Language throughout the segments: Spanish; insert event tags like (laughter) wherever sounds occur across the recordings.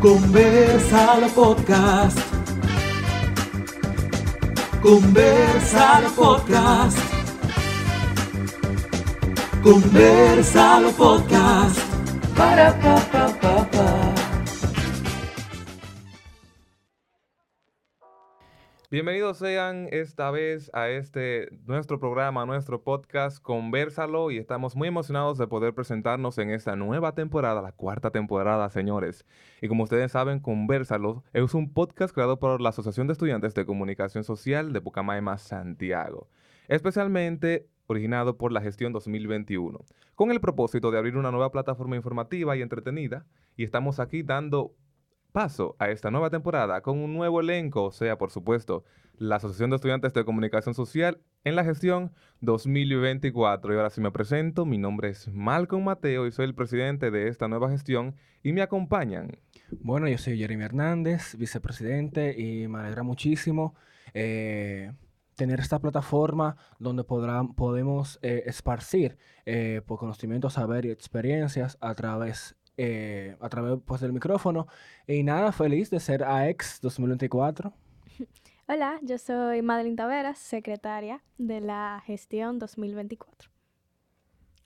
Conversalo Podcast. Conversalo Podcast. Conversalo Podcast. Para pa pa pa pa. Bienvenidos sean esta vez a este nuestro programa, nuestro podcast Conversalo y estamos muy emocionados de poder presentarnos en esta nueva temporada, la cuarta temporada, señores. Y como ustedes saben, Conversalo es un podcast creado por la Asociación de Estudiantes de Comunicación Social de Pucamaima, Santiago, especialmente originado por la gestión 2021, con el propósito de abrir una nueva plataforma informativa y entretenida. Y estamos aquí dando paso a esta nueva temporada con un nuevo elenco, o sea, por supuesto, la Asociación de Estudiantes de Comunicación Social en la gestión 2024. Y ahora sí me presento, mi nombre es Malcolm Mateo y soy el presidente de esta nueva gestión y me acompañan. Bueno, yo soy Jeremy Hernández, vicepresidente, y me alegra muchísimo eh, tener esta plataforma donde podrán, podemos eh, esparcir eh, conocimiento, saber y experiencias a través eh, a través pues, del micrófono. Y nada, feliz de ser AEX 2024. (laughs) Hola, yo soy Madeline Taveras, secretaria de la gestión 2024.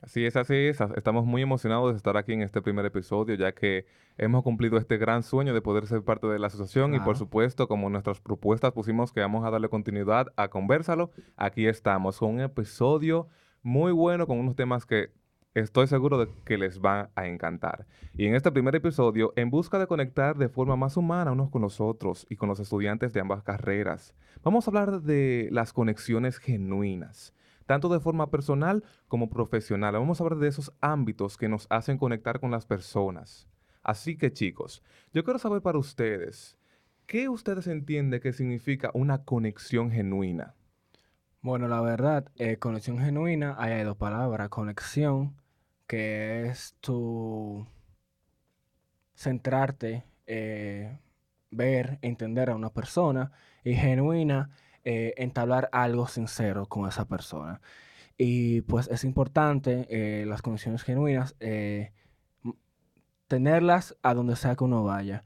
Así es, así es. Estamos muy emocionados de estar aquí en este primer episodio, ya que hemos cumplido este gran sueño de poder ser parte de la asociación y por Claro. supuesto, como nuestras propuestas pusimos que vamos a darle continuidad a Conversalo, aquí estamos con un episodio muy bueno, con unos temas que estoy seguro de que les van a encantar. Y en este primer episodio, en busca de conectar de forma más humana unos con los otros y con los estudiantes de ambas carreras, vamos a hablar de las conexiones genuinas tanto de forma personal como profesional. Vamos a hablar de esos ámbitos que nos hacen conectar con las personas. Así que chicos, yo quiero saber para ustedes, ¿qué ustedes entienden que significa una conexión genuina? Bueno, la verdad, eh, conexión genuina, ahí hay dos palabras. Conexión, que es tu centrarte, eh, ver, entender a una persona. Y genuina, eh, entablar algo sincero con esa persona. Y pues es importante eh, las conexiones genuinas, tenerlas a donde sea que uno vaya.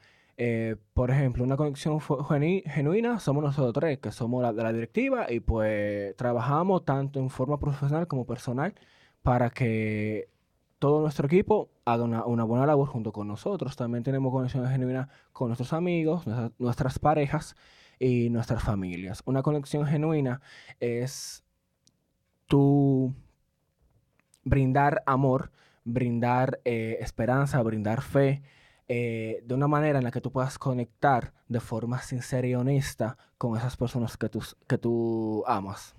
Por ejemplo, una conexión genuina somos nosotros tres, que somos la de la directiva y pues trabajamos tanto en forma profesional como personal para que todo nuestro equipo haga una, una buena labor junto con nosotros. También tenemos conexiones genuinas con nuestros amigos, nuestra- nuestras parejas y nuestras familias. Una conexión genuina es tú brindar amor, brindar eh, esperanza, brindar fe, eh, de una manera en la que tú puedas conectar de forma sincera y honesta con esas personas que tú, que tú amas.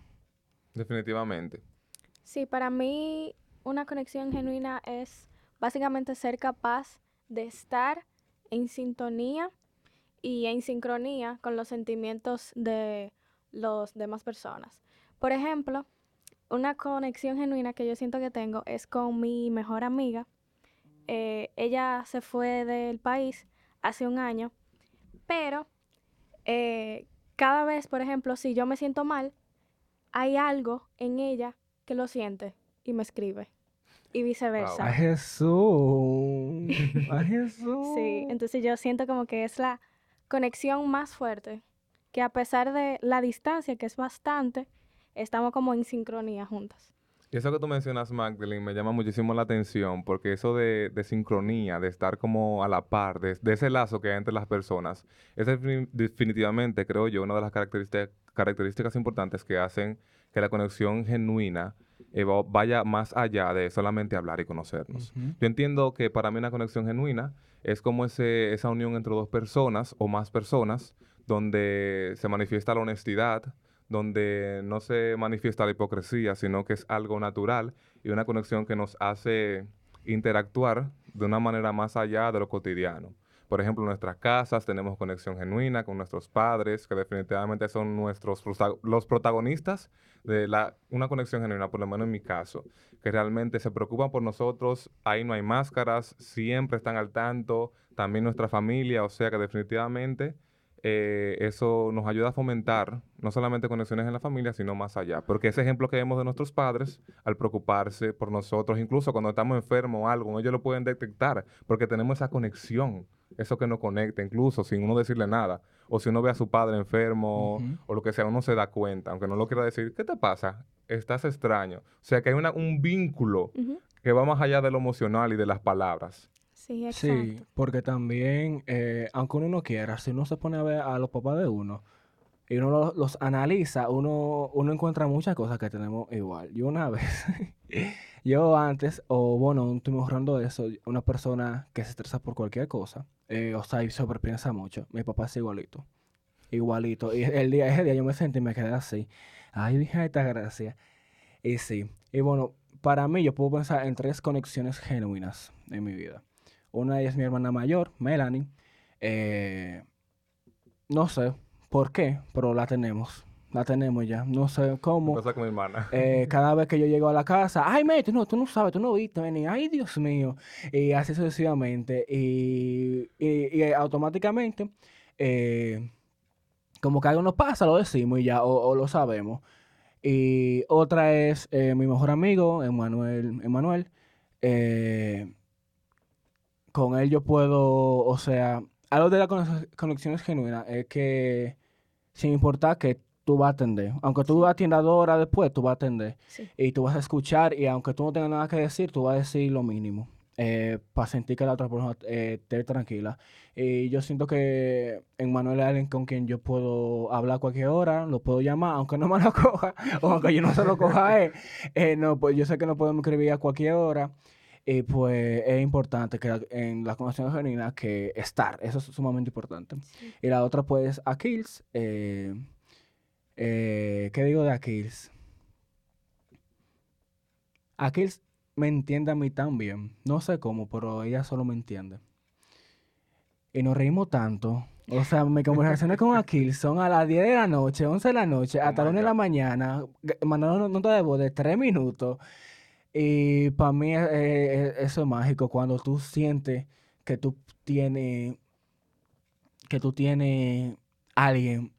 Definitivamente. Sí, para mí una conexión genuina es básicamente ser capaz de estar en sintonía y en sincronía con los sentimientos de las demás personas. Por ejemplo, una conexión genuina que yo siento que tengo es con mi mejor amiga. Eh, ella se fue del país hace un año, pero eh, cada vez, por ejemplo, si yo me siento mal, hay algo en ella que lo siente y me escribe. Y viceversa. ¡Ay, Jesús! ¡Ay, (laughs) Jesús! Sí, entonces yo siento como que es la conexión más fuerte, que a pesar de la distancia, que es bastante, estamos como en sincronía juntas. Y eso que tú mencionas, Magdalene, me llama muchísimo la atención, porque eso de, de sincronía, de estar como a la par, de, de ese lazo que hay entre las personas, es defini- definitivamente, creo yo, una de las características, características importantes que hacen que la conexión genuina eh, va- vaya más allá de solamente hablar y conocernos. Yo entiendo que para mí una conexión genuina es como ese, esa unión entre dos personas o más personas, donde se manifiesta la honestidad, donde no se manifiesta la hipocresía, sino que es algo natural y una conexión que nos hace interactuar de una manera más allá de lo cotidiano. Por ejemplo, nuestras casas tenemos conexión genuina con nuestros padres, que definitivamente son nuestros los protagonistas de la, una conexión genuina, por lo menos en mi caso, que realmente se preocupan por nosotros, ahí no hay máscaras, siempre están al tanto, también nuestra familia, o sea que definitivamente eh, eso nos ayuda a fomentar no solamente conexiones en la familia, sino más allá. Porque ese ejemplo que vemos de nuestros padres, al preocuparse por nosotros, incluso cuando estamos enfermos o algo, ellos lo pueden detectar, porque tenemos esa conexión, eso que nos conecta, incluso sin uno decirle nada. O si uno ve a su padre enfermo o lo que sea, uno se da cuenta, aunque no lo quiera decir, ¿qué te pasa? Estás extraño. O sea que hay una- un vínculo que va más allá de lo emocional y de las palabras. Sí, exacto. Sí, porque también, eh, aunque uno no quiera, si uno se pone a ver a los papás de uno y uno lo- los analiza, uno, uno encuentra muchas cosas que tenemos igual. Yo una (laughs) vez, yo antes, o bueno, estoy mejorando eso, una persona que se estresa por cualquier cosa, eh, o sea, y sobrepiensa mucho, mi papá es igualito, igualito. Y el día, ese día yo me sentí y me quedé así. Ay, dije, esta gracia. Y sí, y bueno, para mí yo puedo pensar en tres conexiones genuinas en mi vida. Una de ellas es mi hermana mayor, Melanie. Eh, no sé por qué, pero la tenemos. La tenemos ya. No sé cómo. Pasa con mi hermana. Eh, (laughs) cada vez que yo llego a la casa, ay, mate, tú no, tú no sabes, tú no viste venir, ay, Dios mío. Y así sucesivamente. Y, y- y automáticamente, eh, como que algo nos pasa, lo decimos y ya, o, o lo sabemos. Y otra es eh, mi mejor amigo, Emanuel. Emanuel. Con él yo puedo, o sea, algo de las conex- conexiones genuinas es que sin importar que tú vas a atender, aunque tú atiendas dos horas después, tú vas a atender Sí. y tú vas a escuchar y aunque tú no tengas nada que decir, tú vas a decir lo mínimo para sentir que la otra persona eh, esté tranquila. Y yo siento que en Manuel es alguien con quien yo puedo hablar cualquier hora, lo puedo llamar, aunque no me lo (laughs) coja, o aunque yo no se lo coja a él. (laughs) Eh, no, pues yo sé que nos podemos escribir a cualquier hora. Y pues es importante que la- en las conversaciones genuinas que estar, eso es sumamente importante. Sí. Y la otra pues Aquiles. Eh, eh, ¿Qué digo de Aquiles? Aquiles me entiende a mí también. No sé cómo, pero ella solo me entiende. Y nos reímos tanto. O sea, mis conversaciones con Aquiles son a las 10 de la noche, 11 de la noche, Oh hasta my 1 de la mañana, mandando nota de voz de 3 minutos. Y para mí eh, eso es mágico cuando tú sientes que tú tienes que tú tienes alguien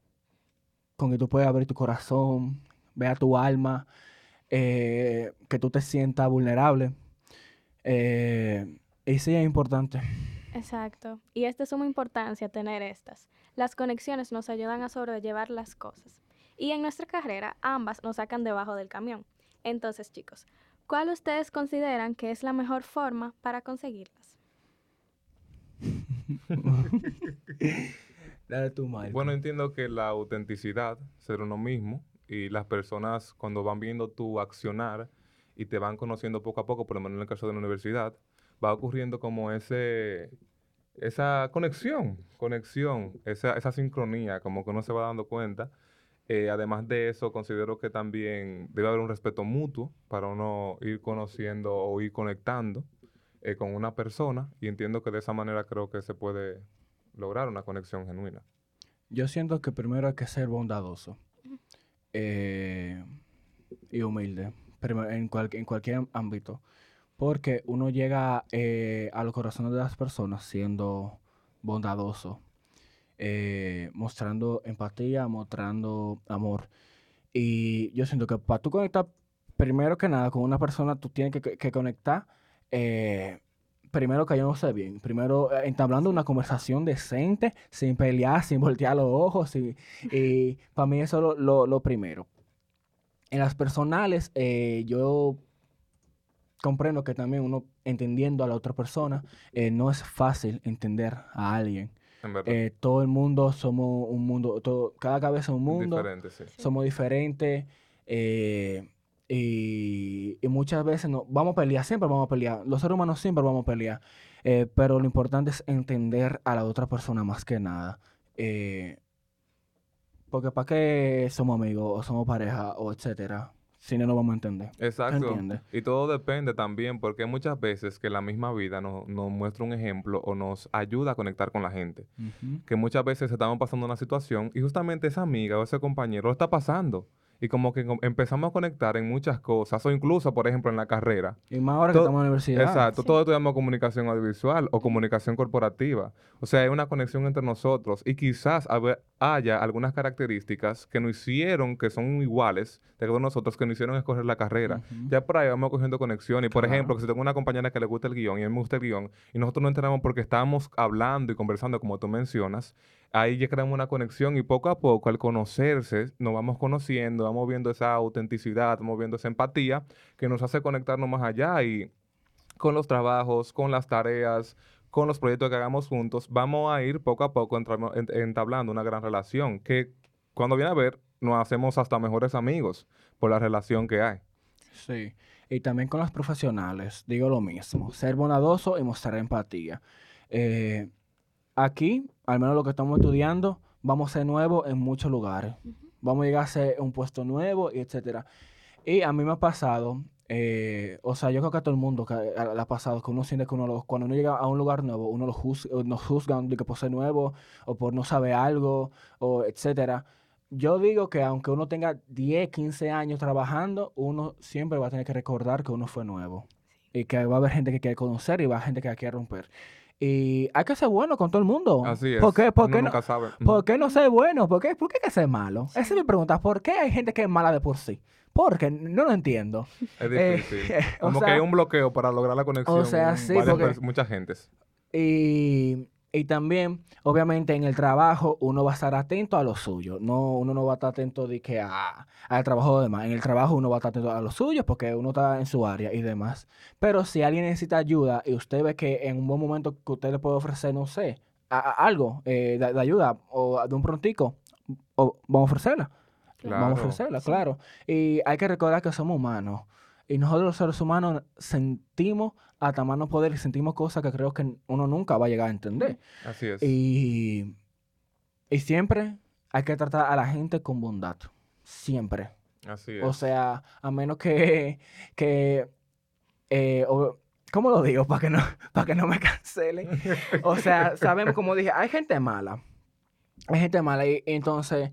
con quien tú puedes abrir tu corazón, vea tu alma, eh, que tú te sientas vulnerable. Eh, y sí es importante. Exacto. Y es de suma importancia tener estas. Las conexiones nos ayudan a sobrellevar las cosas. Y en nuestra carrera, ambas nos sacan debajo del camión. Entonces, chicos, ¿cuál ustedes consideran que es la mejor forma para conseguirlas? (laughs) Dale tu Marco. Bueno, entiendo que la autenticidad, ser uno mismo, y las personas cuando van viendo tu accionar y te van conociendo poco a poco, por lo menos en el caso de la universidad, va ocurriendo como ese, esa conexión, conexión, esa, esa sincronía, como que uno se va dando cuenta. Eh, además de eso, considero que también debe haber un respeto mutuo para uno ir conociendo o ir conectando eh, con una persona y entiendo que de esa manera creo que se puede lograr una conexión genuina. Yo siento que primero hay que ser bondadoso eh, y humilde en, cual- en cualquier ámbito. Porque uno llega eh, a los corazones de las personas siendo bondadoso, eh, mostrando empatía, mostrando amor. Y yo siento que para tú conectar, primero que nada, con una persona, tú tienes que, que- que conectar, eh, primero cayéndose bien, primero eh, entablando una conversación decente, sin pelear, (laughs) sin voltear los ojos. Y, (laughs) y para mí eso es lo, lo- lo primero. En las personales, eh, yo comprendo que también uno entendiendo a la otra persona, eh, no es fácil entender a alguien. En verdad. Eh, todo el mundo somos un mundo, todo, cada cabeza es un mundo, Diferente, sí. somos diferentes eh, y, y muchas veces no, vamos a pelear, siempre vamos a pelear, los seres humanos siempre vamos a pelear, eh, pero lo importante es entender a la otra persona más que nada. eh, porque para qué somos amigos o somos pareja o etcétera, si no nos vamos a entender. Exacto. entiendes? Y todo depende también, porque muchas veces que la misma vida nos, nos muestra un ejemplo o nos ayuda a conectar con la gente. Que muchas veces estamos pasando una situación y justamente esa amiga o ese compañero lo está pasando. Y como que empezamos a conectar en muchas cosas, o incluso, por ejemplo, en la carrera. Y más ahora que estamos en la universidad. Exacto, Sí. todos estudiamos comunicación audiovisual o comunicación corporativa. O sea, hay una conexión entre nosotros y quizás haya algunas características que nos hicieron, que son iguales de todos nosotros, que nos hicieron escoger la carrera. Ya por ahí vamos cogiendo conexión. Y por Claro. ejemplo, que si tengo una compañera que le gusta el guion y a mí me gusta el guion, y nosotros no enteramos porque estábamos hablando y conversando, como tú mencionas, ahí ya creamos una conexión y poco a poco, al conocerse, nos vamos conociendo, vamos viendo esa autenticidad, vamos viendo esa empatía que nos hace conectarnos más allá y con los trabajos, con las tareas, con los proyectos que hagamos juntos, vamos a ir poco a poco entablando una gran relación que cuando viene a ver nos hacemos hasta mejores amigos por la relación que hay. Sí. Y también con los profesionales, digo lo mismo. Ser bondadoso y mostrar empatía. Eh, aquí, al menos lo que estamos estudiando, vamos a ser nuevos en muchos lugares. Vamos a llegar a ser un puesto nuevo, y etcétera. Y a mí me ha pasado, eh, o sea, yo creo que a todo el mundo que a- le ha pasado, que uno siente que uno lo- cuando uno llega a un lugar nuevo, uno lo juz- o nos juzgan de que por ser nuevo, o por no saber algo, o etcétera. Yo digo que aunque uno tenga 10, 15 años trabajando, uno siempre va a tener que recordar que uno fue nuevo. Y que va a haber gente que quiere conocer y va a haber gente que quiere romper. Y hay que ser bueno con todo el mundo. Así es. ¿Por qué, por Uno qué no, sabe. Ujú. ¿Por qué no ser bueno? ¿Por qué, ¿Por qué hay que ser malo? Esa es mi pregunta. ¿Por qué hay gente que es mala de por sí? Porque no lo entiendo. Es Eh, difícil. (laughs) o Como que sea- hay un bloqueo para lograr la conexión. sea, en sí, porque- muchas gentes. Y, y también, obviamente, en el trabajo uno va a estar atento a lo suyo. No, uno no va a estar atento de que a, al trabajo de demás. En el trabajo uno va a estar atento a lo suyo porque uno está en su área y demás. Pero si alguien necesita ayuda y usted ve que en un buen momento que usted le puede ofrecer, no sé, a- a- algo eh, de, de ayuda o de un prontico, o, vamos a ofrecerla. Vamos a ofrecerla, claro. Y hay que recordar que somos humanos. Y nosotros los seres humanos sentimos hasta más no poder y sentimos cosas que creo que uno nunca va a llegar a entender. Así es. Y, y siempre hay que tratar a la gente con bondad. Siempre. Así es. O sea, a menos que, que eh, o- ¿cómo lo digo? Para que no, (laughs) para que no me cancelen. (laughs) O sea, sabemos, como dije, hay gente mala. Hay gente mala y, y entonces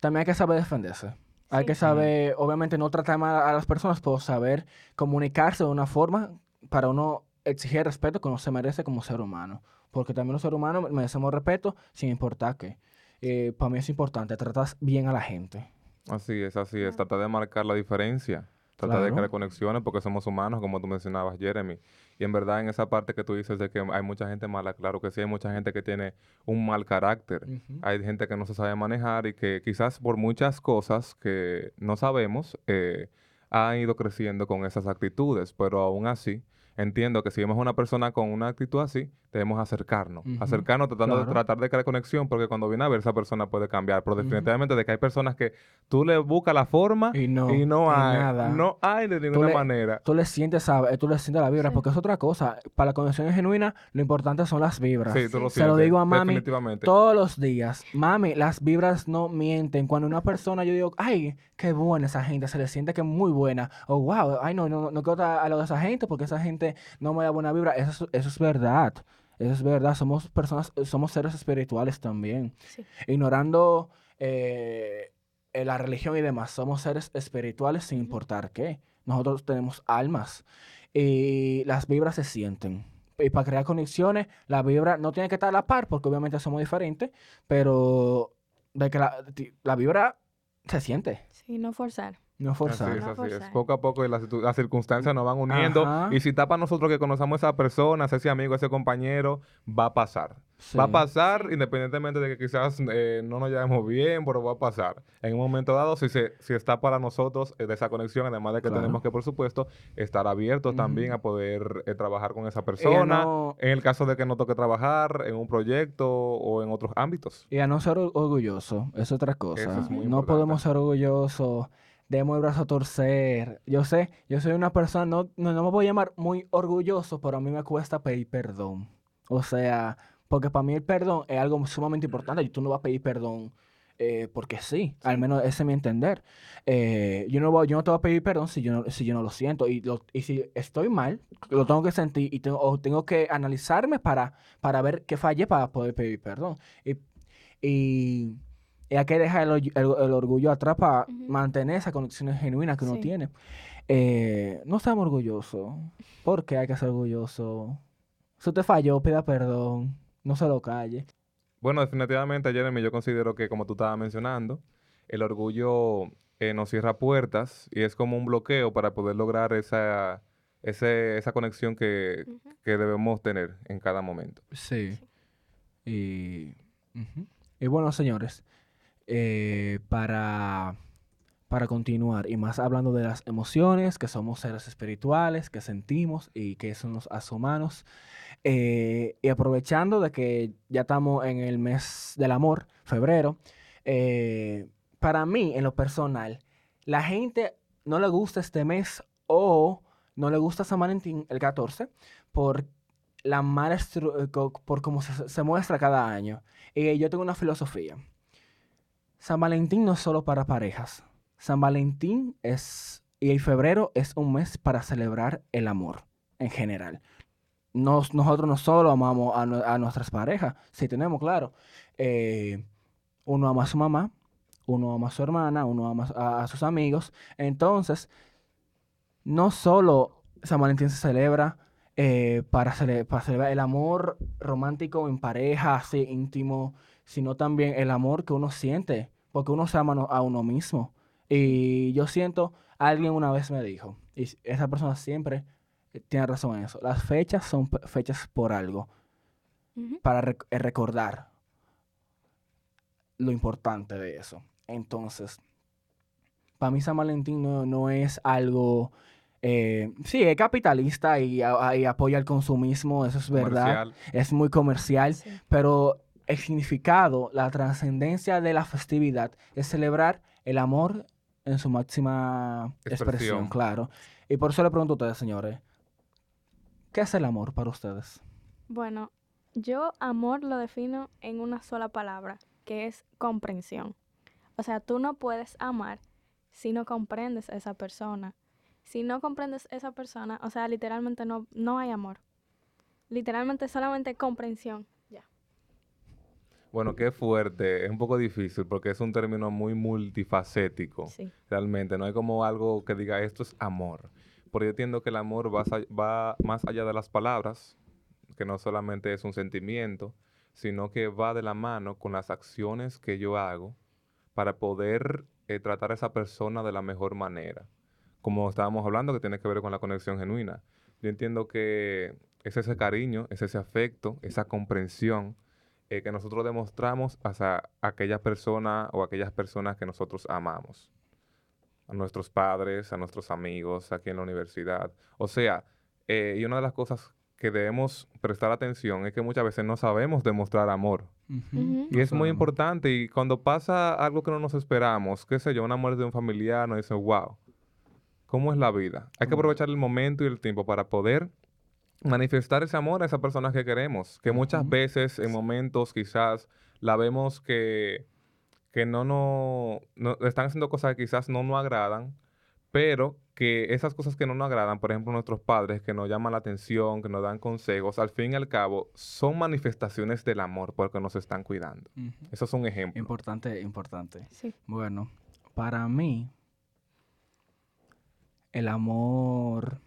también hay que saber defenderse. Hay Sí. que saber, obviamente, no tratar mal a las personas, pero saber comunicarse de una forma para uno exigir respeto que uno se merece como ser humano. Porque también los seres humanos merecemos respeto sin importar qué. Eh, para mí es importante tratar bien a la gente. Así es, así es. Tratar de marcar la diferencia. Tratar de Claro. crear conexiones porque somos humanos, como tú mencionabas, Jeremy. Y en verdad, en esa parte que tú dices de que hay mucha gente mala, claro que sí, hay mucha gente que tiene un mal carácter. Hay gente que no se sabe manejar y que quizás por muchas cosas que no sabemos, eh, ha ido creciendo con esas actitudes, pero aún así entiendo que si vemos a una persona con una actitud así, debemos acercarnos. Acercarnos tratando de tratar de crear conexión, porque cuando viene a ver esa persona puede cambiar. Pero definitivamente de que hay personas que tú le buscas la forma Y no, y no hay. nada. No hay de ninguna le- manera. Tú le sientes, a- tú le sientes la vibra, Sí. porque es otra cosa. Para la conexión genuina, lo importante son las vibras. Sí, tú lo Se lo sientes, digo a mami Definitivamente. Todos los días. Mami, las vibras no mienten. Cuando una persona, yo digo, ay, qué buena esa gente, se le siente que es muy buena. O wow, ay, no, no, no quiero estar a lo de esa gente porque esa gente no me da buena vibra. Eso, es- eso es verdad. Es verdad. Somos personas, somos seres espirituales también. Sí. Ignorando eh, la religión y demás, somos seres espirituales sin importar qué. Nosotros tenemos almas y las vibras se sienten. Y para crear conexiones, la vibra no tiene que estar a la par porque obviamente somos diferentes, pero de que la, la vibra se siente, Sí, no forzar. No Así forzar. es, No así es. Poco a poco las, las circunstancias nos van uniendo. Ajá. Y si está para nosotros que conozcamos a esa persona, a ese amigo, a ese compañero, va a pasar. Va a pasar independientemente de que quizás eh, no nos llevemos bien, pero va a pasar. En un momento dado, si, se, si está para nosotros eh, de esa conexión, además de que Claro. tenemos que, por supuesto, estar abiertos también a poder eh, trabajar con esa persona. no- En el caso de que no toque trabajar en un proyecto o en otros ámbitos. Y a no ser or- orgulloso, es otra cosa. Eso es muy no importante. podemos ser orgullosos, demos el brazo a torcer. Yo sé, yo soy una persona, no, no, no me voy a llamar muy orgulloso, pero a mí me cuesta pedir perdón. O sea, porque para mí el perdón es algo sumamente importante y tú no vas a pedir perdón eh, porque sí, al menos ese es mi entender. Eh, yo, no voy- yo no te voy a pedir perdón si yo no, si yo no lo siento y, lo- y si estoy mal, lo tengo que sentir y tengo, o tengo que analizarme para, para ver qué fallé para poder pedir perdón. Y, y, Y hay que dejar el, orgu- el- el orgullo atrás para mantener esa conexión genuina que uno Sí. tiene. Eh, no seamos orgullosos. ¿Por qué hay que ser orgulloso? Si usted falló, pida perdón. No se lo calle. Bueno, definitivamente, Jeremy, yo considero que, como tú estabas mencionando, el orgullo eh, nos cierra puertas y es como un bloqueo para poder lograr esa, ese- esa conexión que, que debemos tener en cada momento. Sí. Y, ujú. y bueno, señores, eh, para, para continuar y más hablando de las emociones, que somos seres espirituales, que sentimos y que son los humanos, eh, y aprovechando de que ya estamos en el mes del amor, febrero, eh, para mí, en lo personal, la gente no le gusta este mes o no le gusta San Valentín el 14 por la mala por cómo se, se muestra cada año. Y yo tengo una filosofía. San Valentín no es solo para parejas. San Valentín es, y el febrero es un mes para celebrar el amor en general. Nos- nosotros no solo amamos a, nue- a nuestras parejas, si tenemos claro. eh, uno ama a su mamá, uno ama a su hermana, uno ama a, sus amigos. Entonces, no solo San Valentín se celebra eh, para, para celebrar el amor romántico en pareja, así íntimo, sino también el amor que uno siente, porque uno se ama a uno mismo. Y yo siento, alguien una vez me dijo, y esa persona siempre eh, tiene razón en eso, las fechas son fechas por algo, para rec- eh, recordar lo importante de eso. Entonces, para mí San Valentín no, no es algo... eh, sí, es capitalista y, a- y apoya el consumismo, eso es verdad. Es muy comercial, Sí. pero el significado, la trascendencia de la festividad es celebrar el amor en su máxima expresión, Expresión. claro. Y por eso le pregunto a ustedes, señores, ¿qué es el amor para ustedes? Bueno, yo amor lo defino en una sola palabra, que es comprensión. O sea, tú no puedes amar si no comprendes a esa persona. Si no comprendes a esa persona, o sea, literalmente no, no hay amor. Literalmente solamente comprensión. Bueno, qué fuerte. Es un poco difícil porque es un término muy multifacético. Sí. Realmente, no hay como algo que diga esto es amor. Porque yo entiendo que el amor va, va más allá de las palabras, que no solamente es un sentimiento, sino que va de la mano con las acciones que yo hago para poder eh, tratar a esa persona de la mejor manera. Como estábamos hablando, que tiene que ver con la conexión genuina. Yo entiendo que es ese cariño, es ese afecto, esa comprensión eh, que nosotros demostramos hacia aquella persona o aquellas personas que nosotros amamos. A nuestros padres, a nuestros amigos, aquí en la universidad. O sea, eh, y una de las cosas que debemos prestar atención es que muchas veces no sabemos demostrar amor. Y es muy importante. Y cuando pasa algo que no nos esperamos, qué sé yo, una muerte de un familiar, nos dicen, wow, ¿cómo es la vida? Hay que aprovechar el momento y el tiempo para poder manifestar ese amor a esa persona que queremos. Que muchas veces, en momentos quizás, la vemos que, que no nos no, están haciendo cosas que quizás no nos agradan, pero que esas cosas que no nos agradan, por ejemplo, nuestros padres que nos llaman la atención, que nos dan consejos, al fin y al cabo, son manifestaciones del amor porque nos están cuidando. Eso es un ejemplo. Importante, importante. Sí. Bueno, para mí, el amor,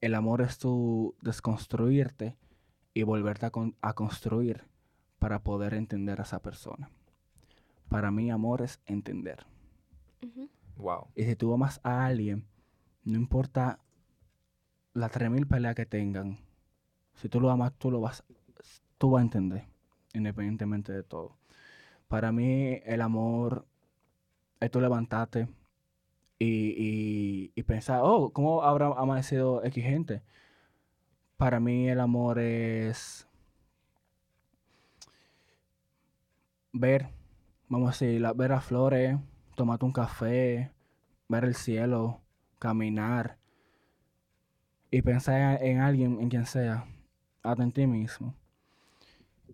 el amor es tu desconstruirte y volverte a, con- a construir para poder entender a esa persona. Para mí, amor es entender. Wow. Y si tú amas a alguien, no importa las 3000 peleas que tengan, si tú lo amas, tú lo vas, tú vas a entender, independientemente de todo. Para mí, el amor es tú levantarte y, y, y pensar, oh, ¿cómo habrá amanecido X gente? Para mí, el amor es ver, vamos a decir, la- ver las flores, tomarte un café, ver el cielo, caminar y pensar en, en alguien, en quien sea, hasta en ti mismo.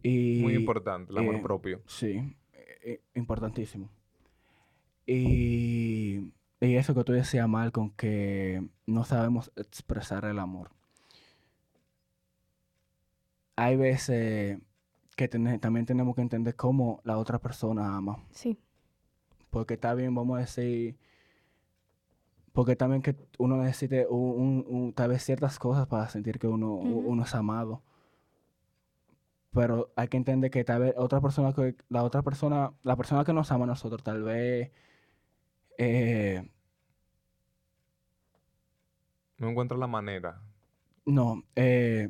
Y, Muy importante, el amor eh, propio. Sí, eh, eh, importantísimo. Y, y eso que tú decías, Malcolm, que no sabemos expresar el amor. Hay veces que también tenemos que entender cómo la otra persona ama. Sí. Porque está bien, vamos a decir, porque también que uno necesite un, un- un- tal vez ciertas cosas para sentir que uno, uno es amado. Pero hay que entender que tal vez otra persona que, la otra persona, la persona que nos ama a nosotros, tal vez eh, No encuentro la manera. no, eh,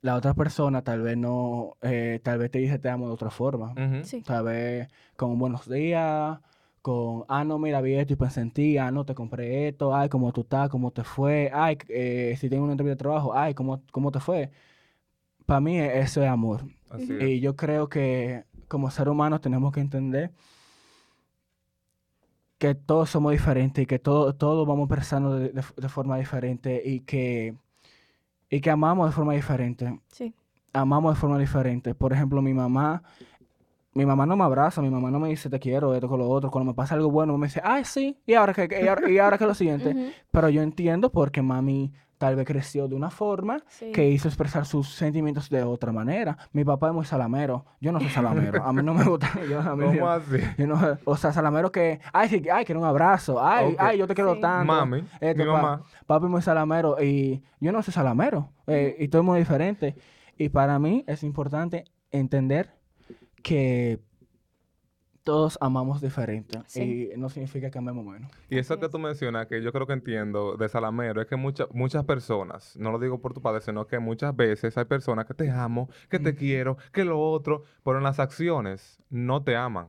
la otra persona tal vez no, eh, tal vez te dice te amo de otra forma. Sí. Tal vez con buenos días, con, ah, no, mira, vi esto y pensé en ti, ah, no, te compré esto, ay, cómo tú estás, cómo te fue, ay, eh, si tengo una entrevista de trabajo, ay, cómo, cómo te fue. Para mí e- eso es amor. Así Ujú. es. Y yo creo que como ser humanos tenemos que entender que todos somos diferentes y que todo- todos vamos pensando de, de- de forma diferente y que, y que amamos de forma diferente Sí. amamos de forma diferente. Por ejemplo, mi mamá, mi mamá no me abraza, mi mamá no me dice te quiero, esto con lo otro. Cuando me pasa algo bueno, me dice, ay, sí, y ahora que, y ahora, y ahora que lo siguiente. Pero yo entiendo porque mami tal vez creció de una forma Sí. que hizo expresar sus sentimientos de otra manera. Mi papá es muy salamero, yo no soy salamero, a mí no me (laughs) gusta. Yo, a mí- ¿Cómo así? yo no- o sea, salamero que, ay, sí, ay, quiero un abrazo, ay, ay, yo te quiero Sí. tanto. Mami, Este, mi pa- mamá. Papi es muy salamero y yo no soy salamero eh, y todo es muy diferente. Y para mí es importante entender que todos amamos diferente Sí. y no significa que amemos menos. Y eso que tú mencionas, que yo creo que entiendo de Salamero, es que muchas muchas personas, no lo digo por tu padre, sino que muchas veces hay personas que te amo, que te quiero, que lo otro, pero en las acciones no te aman.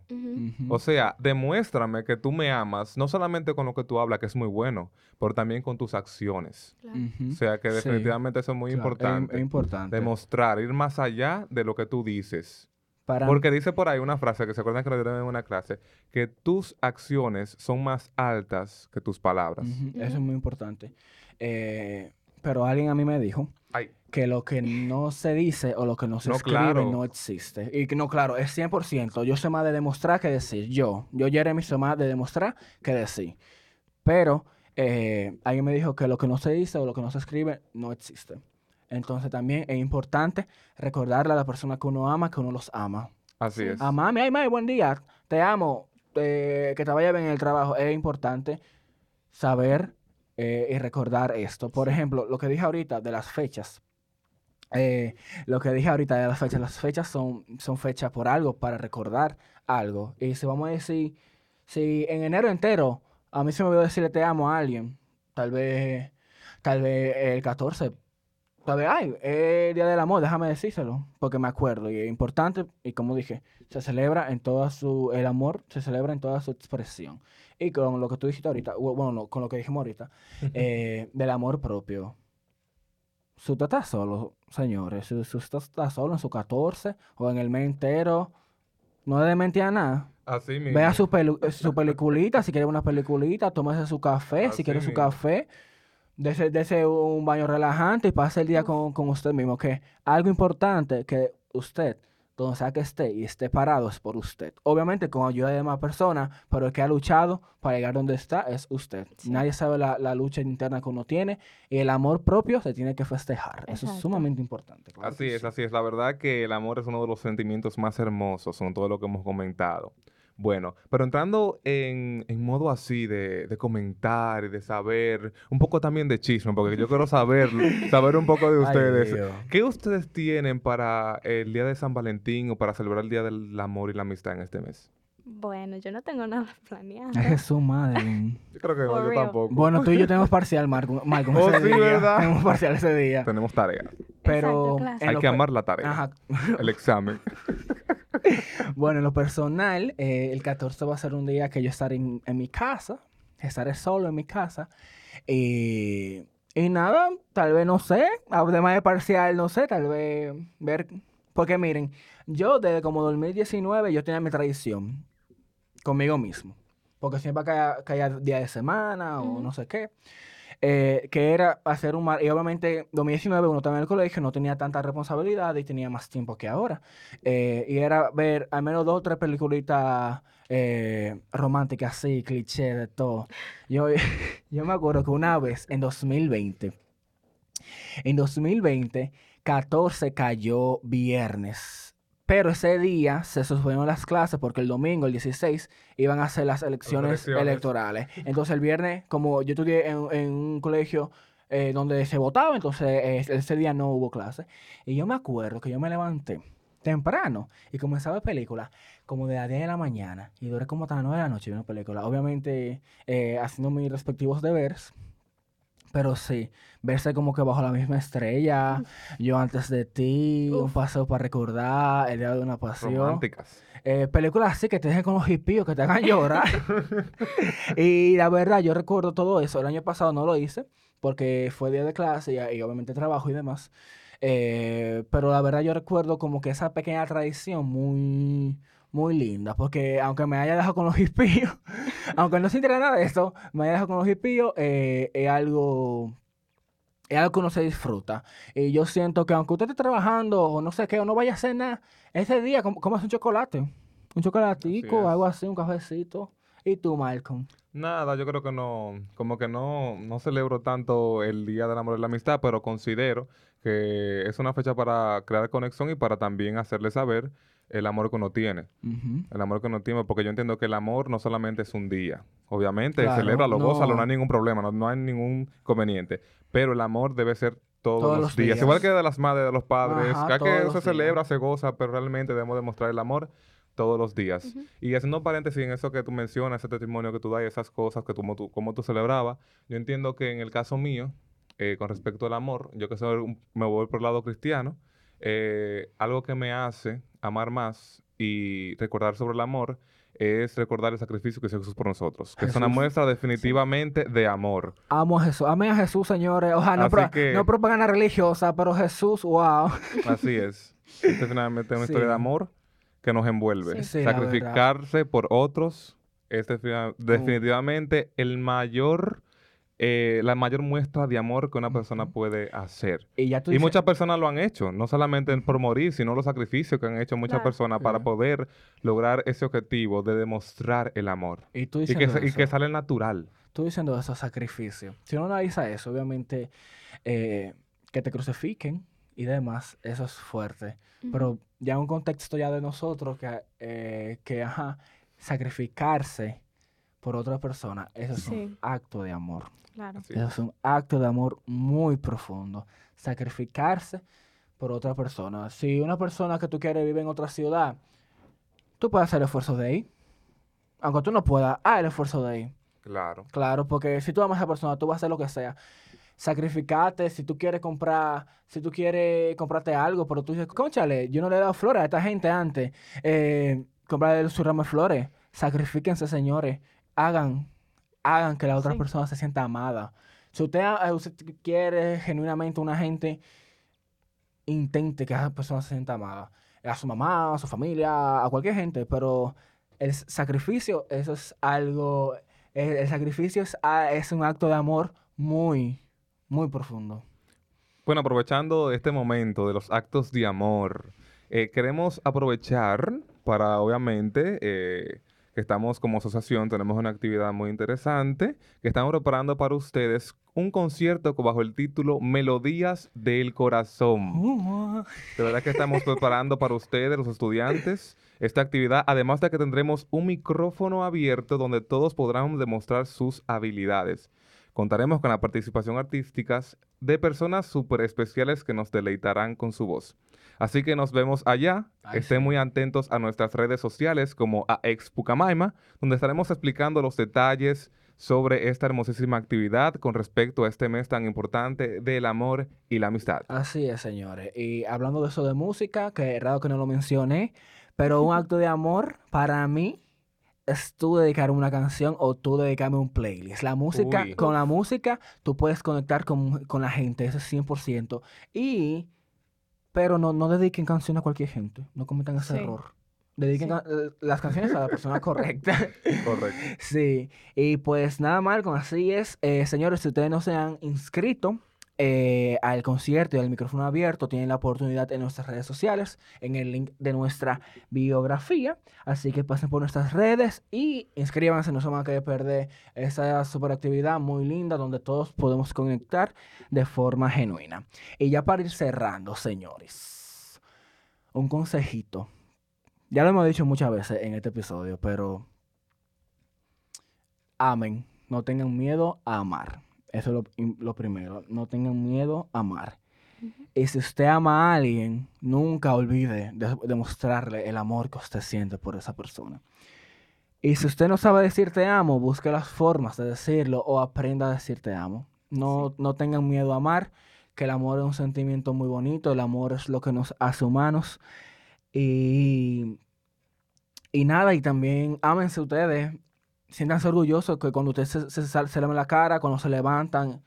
O sea, demuéstrame que tú me amas, no solamente con lo que tú hablas, que es muy bueno, pero también con tus acciones. Claro. O sea, que Sí, definitivamente eso es muy claro, es- importante. Es, importante. Demostrar, ir más allá de lo que tú dices. Para Porque dice por ahí una frase que se acuerdan que lo dieron en una clase, que tus acciones son más altas que tus palabras. Eso es muy importante. Eh, pero alguien a mí me dijo Ay, que lo que no se dice o lo que no se No, escribe claro. no existe. Y que no, claro, es 100%. Yo soy más de demostrar que decir. Yo, yo Jeremy, soy más de demostrar que decir. Pero eh, alguien me dijo que lo que no se dice o lo que no se escribe no existe. Entonces también es importante recordarle a la persona que uno ama que uno los ama. así Sí. es. A mami, ay, mami, buen día, te amo, eh, que te vaya bien en el trabajo. Es importante saber eh, y recordar esto. Por ejemplo, lo que dije ahorita de las fechas. eh, lo que dije ahorita de las fechas, las fechas son, son fechas por algo, para recordar algo. Y si vamos a decir, si en enero entero a mí se me olvidó decirle te amo a alguien, tal vez, tal vez el 14 Vez, ay, es el Día del Amor, déjame decírselo, porque me acuerdo y es importante y como dije, se celebra en toda su, el amor se celebra en toda su expresión. Y con lo que tú dijiste ahorita, bu- bueno, no, con lo que dijimos ahorita, eh, del amor propio. Si usted está solo, señores, si, si usted está solo en su 14 o en el mes entero, no debe mentir a nada. Así mismo. Vea su, pelu- eh, su peliculita, si quiere una peliculita, tómese su café, Así si quiere su café, dese, dese un baño relajante y pase el día con, con usted mismo. Que algo importante que usted, donde sea que esté y esté parado, es por usted. Obviamente con ayuda de demás personas, pero el que ha luchado para llegar donde está es usted. Sí. Nadie sabe la, la lucha interna que uno tiene y el amor propio se tiene que festejar. Eso es sumamente importante. claro Así es, sí. así es. La verdad que el amor es uno de los sentimientos más hermosos, son todo lo que hemos comentado. Bueno, pero entrando en, en modo así de, de comentar y de saber, un poco también de chisme, porque yo quiero saber, saber un poco de (laughs) ustedes. ¿Qué ustedes tienen para el día de San Valentín o para celebrar el día del amor y la amistad en este mes? Bueno, yo no tengo (laughs) nada planeado. Ay, Jesús, madre. (laughs) Yo creo que no, yo tampoco. Bueno, tú y yo (laughs) tenemos parcial, Marco. Marco Oh, ese sí, día. ¿verdad? Tenemos parcial ese día. Tenemos tarea. Pero Hay lo que amar la tarea, Ajá. el examen. Bueno, en lo personal, eh, el 14 va a ser un día que yo estaré en, en mi casa. Estaré solo en mi casa. Y, y nada, tal vez no sé. Además de parcial, no sé, tal vez ver. Porque miren, yo desde como 2019 yo tenía mi tradición conmigo mismo. Porque siempre caía, caía día de semana o no sé qué. eh, que era hacer un mar. Y obviamente 2019 uno estaba en el colegio, no tenía tanta responsabilidad y tenía más tiempo que ahora. Eh, y era ver al menos dos o tres peliculitas eh, románticas así, cliché de todo. Yo, (laughs) yo me acuerdo que una vez en 2020, en 2020 14 cayó viernes. Pero ese día se suspendieron las clases porque el domingo, el 16, iban a hacer las elecciones, elecciones. electorales. Entonces el viernes, como yo estudié en, en un colegio eh, donde se votaba, entonces eh, ese día no hubo clase. Y yo me acuerdo que yo me levanté temprano y comenzaba a ver películas como de las 10 de la mañana y duré como hasta las 9 de la noche viendo películas. Obviamente eh, haciendo mis respectivos deberes. Pero sí, verse como que bajo la misma estrella, (laughs) yo antes de ti, un paseo para recordar, el día de una pasión. Románticas. Eh, películas así que te dejen con los hippios, que te hagan llorar. (laughs) (laughs) y la verdad, yo recuerdo todo eso. El año pasado no lo hice porque fue día de clase y, y obviamente trabajo y demás. Eh, pero la verdad yo recuerdo como que esa pequeña tradición muy, muy linda. Porque aunque me haya dejado con los (laughs) hippios, aunque no se entere nada de eso, me haya dejado con los hippios, eh, es algo... Es algo que uno se disfruta. Y yo siento que aunque usted esté trabajando o no sé qué, o no vaya a hacer nada, ese día com- comas un chocolate. Un chocolatico, algo así, un cafecito. ¿Y tú, Malcolm? Nada, yo creo que no, como que no, no celebro tanto el Día del Amor y la Amistad, pero considero que es una fecha para crear conexión y para también hacerle saber el amor que uno tiene. El amor que uno tiene, porque yo entiendo que el amor no solamente es un día. Obviamente, Claro, celébralo, gózalo, no no. hay ningún problema, no, no hay ningún conveniente. Pero el amor debe ser todos, Todos los, los días. días. Igual que de las madres, de los padres. Ajá, todos que se días. celebra, se goza, pero realmente debemos demostrar el amor todos los días. Y haciendo paréntesis en eso que tú mencionas, ese testimonio que tú das, y esas cosas que tú, como tú, como tú celebrabas, yo entiendo que en el caso mío, eh, con respecto al amor, yo que soy un- me voy por el lado cristiano, eh, algo que me hace amar más y recordar sobre el amor es recordar el sacrificio que hizo Jesús por nosotros, que es una Jesús. muestra definitivamente de amor. Amo a Jesús. Amén a Jesús, señores. Ojalá no, Así pro- que- no propaganda religiosa, pero Jesús, wow. Así es. Esta es finalmente una historia de Sí. amor que nos envuelve. Sí. Sí. Sacrificarse por otros es defini- definitivamente el mayor, eh, la mayor muestra de amor que una persona puede hacer. Y ya tú Y dices, muchas personas lo han hecho, no solamente por morir, sino los sacrificios que han hecho muchas Claro. personas para poder lograr ese objetivo de demostrar el amor. y tú Y que, y sale natural. tú diciendo eso, sacrificio. Si uno analiza eso, obviamente, eh, que te crucifiquen y demás, eso es fuerte. Pero ya en un contexto ya de nosotros, que, eh, que ajá, sacrificarse por otra persona, eso es un acto de amor. Claro. Eso es. un acto de amor muy profundo. Sacrificarse por otra persona. Si una persona que tú quieres vive en otra ciudad, tú puedes hacer el esfuerzo de ir. Aunque tú no puedas, haz el esfuerzo de ir. Claro. Claro, porque si tú amas a esa persona, tú vas a hacer lo que sea. Sacrificarte, si tú quieres comprar, si tú quieres comprarte algo, pero tú dices, conchale, yo no le he dado flores a esta gente antes. Eh, comprarle su ramo de flores. Sacrifíquense, señores. Hagan, hagan que la otra Sí. persona se sienta amada. Si usted, eh, usted quiere genuinamente una gente, intente que esa persona se sienta amada. A su mamá, a su familia, a cualquier gente, pero el sacrificio, eso es algo, el, el sacrificio es, a- es un acto de amor muy, muy profundo. Bueno, aprovechando este momento de los actos de amor, eh, queremos aprovechar para, obviamente, eh, que estamos como asociación, tenemos una actividad muy interesante, que estamos preparando para ustedes un concierto co- bajo el título Melodías del Corazón. De verdad que estamos preparando para ustedes, los estudiantes, esta actividad, además de que tendremos un micrófono abierto donde todos podrán demostrar sus habilidades. Contaremos con la participación artística de personas súper especiales que nos deleitarán con su voz. Así que nos vemos allá. Ay, Estén sí. muy atentos a nuestras redes sociales como a Expucamaima, donde estaremos explicando los detalles sobre esta hermosísima actividad con respecto a este mes tan importante del amor y la amistad. Así es, señores. Y hablando de eso de música, que es raro que no lo mencioné, pero un (laughs) acto de amor para mí es tú dedicarme una canción o tú dedicarme un playlist. La música, Uy. con la música, tú puedes conectar con, con la gente, eso es 100%. Y, pero no, no dediquen canciones a cualquier gente, no cometan ese Sí. error. Dediquen Sí. eh, las canciones a la persona (laughs) correcta. Correcto. Sí, y pues nada mal con así es. Eh, señores, si ustedes no se han inscrito eh, al concierto y al micrófono abierto, tienen la oportunidad en nuestras redes sociales, en el link de nuestra biografía. Así que pasen por nuestras redes y inscríbanse, no se van a querer perder esa super actividad muy linda donde todos podemos conectar de forma genuina. Y ya para ir cerrando, señores, un consejito. Ya lo hemos dicho muchas veces en este episodio, pero amen, no tengan miedo a amar. Eso es lo, lo primero. No tengan miedo a amar. Y si usted ama a alguien, nunca olvide de, de mostrarle el amor que usted siente por esa persona. Y si usted no sabe decir te amo, busque las formas de decirlo o aprenda a decir te amo. No, no tengan miedo a amar, que el amor es un sentimiento muy bonito, el amor es lo que nos hace humanos. Y, y nada, y también ámense ustedes, siéntanse orgullosos que cuando ustedes se, se, sal- se lavan la cara, cuando se levantan,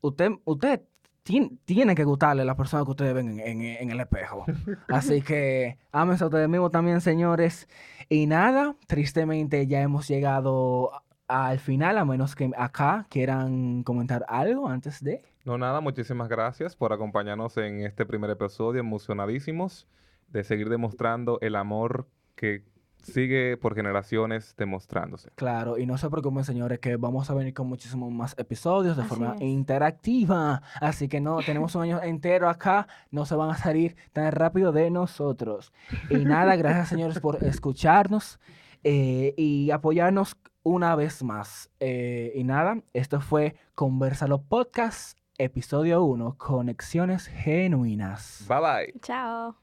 usted, usted tien- tiene que gustarle a la persona que ustedes ven en, en- en el espejo. (laughs) Así que ámense a ustedes mismos también, señores. Y nada, tristemente ya hemos llegado al final, a menos que acá quieran comentar algo antes de... No, nada, muchísimas gracias por acompañarnos en este primer episodio, emocionadísimos de seguir demostrando el amor que sigue por generaciones demostrándose. Claro, y no se preocupen, señores, que vamos a venir con muchísimos más episodios de Así forma es. interactiva. Así que no, tenemos un año entero acá, no se van a salir tan rápido de nosotros. Y nada, gracias, señores, por escucharnos eh, y apoyarnos una vez más. Eh, y nada, esto fue Conversalo Podcast, episodio 1, Conexiones Genuinas. Bye bye. Chao.